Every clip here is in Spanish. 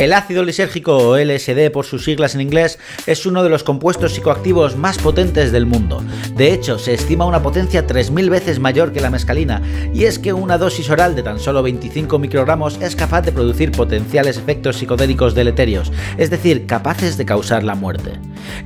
El ácido lisérgico o LSD por sus siglas en inglés es uno de los compuestos psicoactivos más potentes del mundo. De hecho, se estima una potencia 3.000 veces mayor que la mescalina, y es que una dosis oral de tan solo 25 microgramos es capaz de producir potenciales efectos psicodélicos deleterios, es decir, capaces de causar la muerte.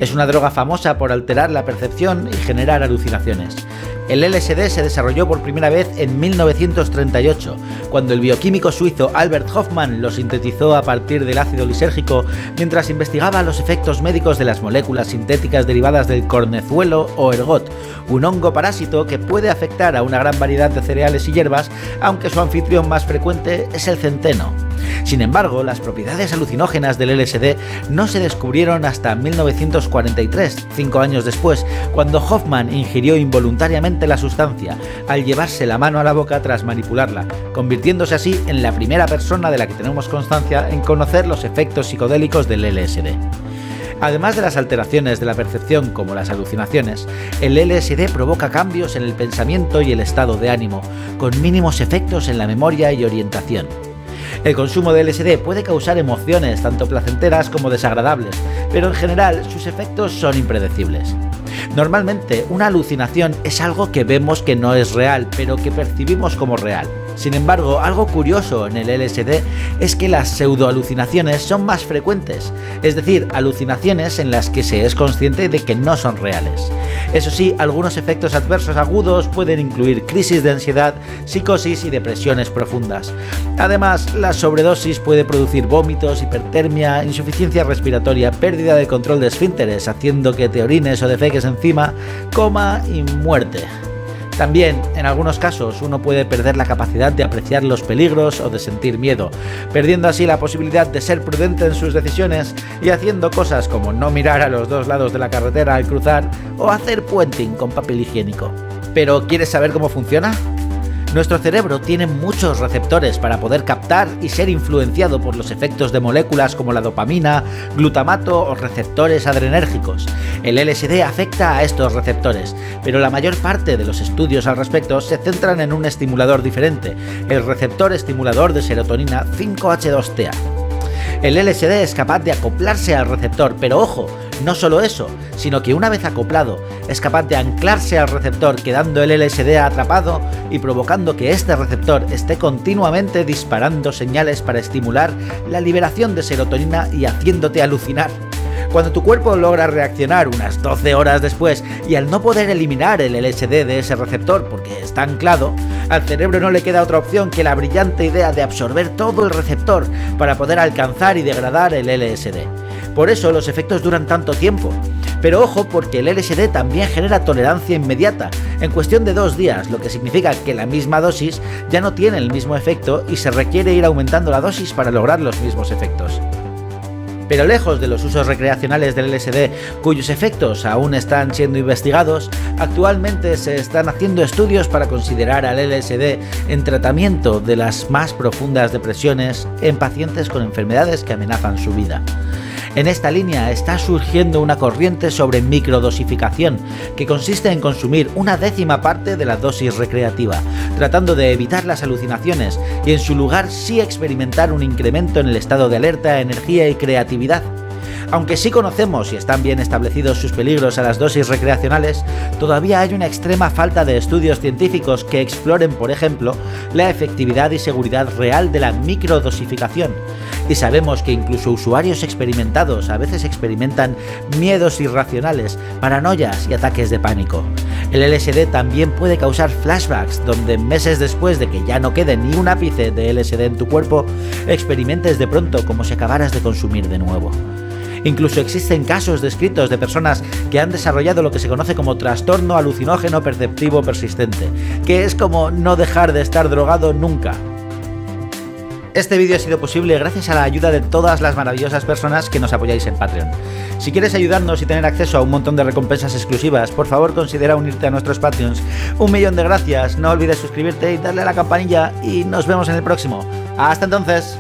Es una droga famosa por alterar la percepción y generar alucinaciones. El LSD se desarrolló por primera vez en 1938, cuando el bioquímico suizo Albert Hoffman lo sintetizó a partir del ácido lisérgico mientras investigaba los efectos médicos de las moléculas sintéticas derivadas del cornezuelo o ergot, un hongo parásito que puede afectar a una gran variedad de cereales y hierbas, aunque su anfitrión más frecuente es el centeno. Sin embargo, las propiedades alucinógenas del LSD no se descubrieron hasta 1943, cinco años después, cuando Hoffman ingirió involuntariamente la sustancia al llevarse la mano a la boca tras manipularla, convirtiéndose así en la primera persona de la que tenemos constancia en conocer los efectos psicodélicos del LSD. Además de las alteraciones de la percepción como las alucinaciones, el LSD provoca cambios en el pensamiento y el estado de ánimo, con mínimos efectos en la memoria y orientación. El consumo de LSD puede causar emociones tanto placenteras como desagradables, pero en general sus efectos son impredecibles. Normalmente una alucinación es algo que vemos que no es real, pero que percibimos como real. Sin embargo, algo curioso en el LSD es que las pseudoalucinaciones son más frecuentes, es decir, alucinaciones en las que se es consciente de que no son reales. Eso sí, algunos efectos adversos agudos pueden incluir crisis de ansiedad, psicosis y depresiones profundas. Además, la sobredosis puede producir vómitos, hipertermia, insuficiencia respiratoria, pérdida de control de esfínteres, haciendo que te orines o defeques encima, coma y muerte. También, en algunos casos, uno puede perder la capacidad de apreciar los peligros o de sentir miedo, perdiendo así la posibilidad de ser prudente en sus decisiones y haciendo cosas como no mirar a los dos lados de la carretera al cruzar o hacer puenting con papel higiénico. ¿Pero quieres saber cómo funciona? Nuestro cerebro tiene muchos receptores para poder captar y ser influenciado por los efectos de moléculas como la dopamina, glutamato o receptores adrenérgicos. El LSD afecta a estos receptores, pero la mayor parte de los estudios al respecto se centran en un estimulador diferente, el receptor estimulador de serotonina 5H2TA. El LSD es capaz de acoplarse al receptor, pero ojo, no solo eso, sino que una vez acoplado, es capaz de anclarse al receptor quedando el LSD atrapado y provocando que este receptor esté continuamente disparando señales para estimular la liberación de serotonina y haciéndote alucinar. Cuando tu cuerpo logra reaccionar unas 12 horas después y al no poder eliminar el LSD de ese receptor porque está anclado, al cerebro no le queda otra opción que la brillante idea de absorber todo el receptor para poder alcanzar y degradar el LSD. Por eso los efectos duran tanto tiempo. Pero ojo porque el LSD también genera tolerancia inmediata, en cuestión de dos días, lo que significa que la misma dosis ya no tiene el mismo efecto y se requiere ir aumentando la dosis para lograr los mismos efectos. Pero lejos de los usos recreacionales del LSD, cuyos efectos aún están siendo investigados, actualmente se están haciendo estudios para considerar al LSD en tratamiento de las más profundas depresiones en pacientes con enfermedades que amenazan su vida. En esta línea está surgiendo una corriente sobre microdosificación, que consiste en consumir una décima parte de la dosis recreativa, tratando de evitar las alucinaciones y en su lugar sí experimentar un incremento en el estado de alerta, energía y creatividad. Aunque sí conocemos y están bien establecidos sus peligros a las dosis recreacionales, todavía hay una extrema falta de estudios científicos que exploren, por ejemplo, la efectividad y seguridad real de la microdosificación. Y sabemos que incluso usuarios experimentados a veces experimentan miedos irracionales, paranoias y ataques de pánico. El LSD también puede causar flashbacks, donde meses después de que ya no quede ni un ápice de LSD en tu cuerpo, experimentes de pronto como si acabaras de consumir de nuevo. Incluso existen casos descritos de personas que han desarrollado lo que se conoce como trastorno alucinógeno perceptivo persistente, que es como no dejar de estar drogado nunca. Este vídeo ha sido posible gracias a la ayuda de todas las maravillosas personas que nos apoyáis en Patreon. Si quieres ayudarnos y tener acceso a un montón de recompensas exclusivas, por favor considera unirte a nuestros Patreons. Un millón de gracias, no olvides suscribirte y darle a la campanilla y nos vemos en el próximo. Hasta entonces.